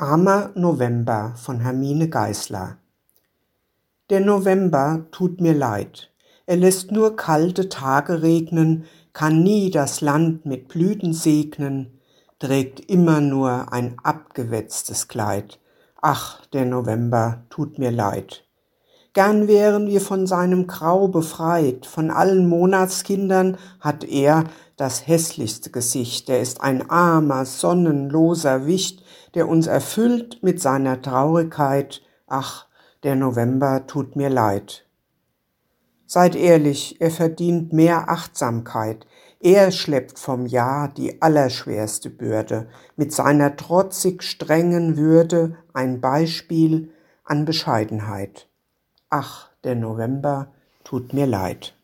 Armer November von Hermine Geisler Der November tut mir leid. Er lässt nur kalte Tage regnen, kann nie das Land mit Blüten segnen, trägt immer nur ein abgewetztes Kleid. Ach, der November tut mir leid. Gern wären wir von seinem Grau befreit, von allen Monatskindern hat er das hässlichste Gesicht, er ist ein armer, sonnenloser Wicht, der uns erfüllt mit seiner Traurigkeit, ach, der November tut mir leid. Seid ehrlich, er verdient mehr Achtsamkeit, er schleppt vom Jahr die allerschwerste Bürde, mit seiner trotzig strengen Würde ein Beispiel an Bescheidenheit. Ach, der November tut mir leid.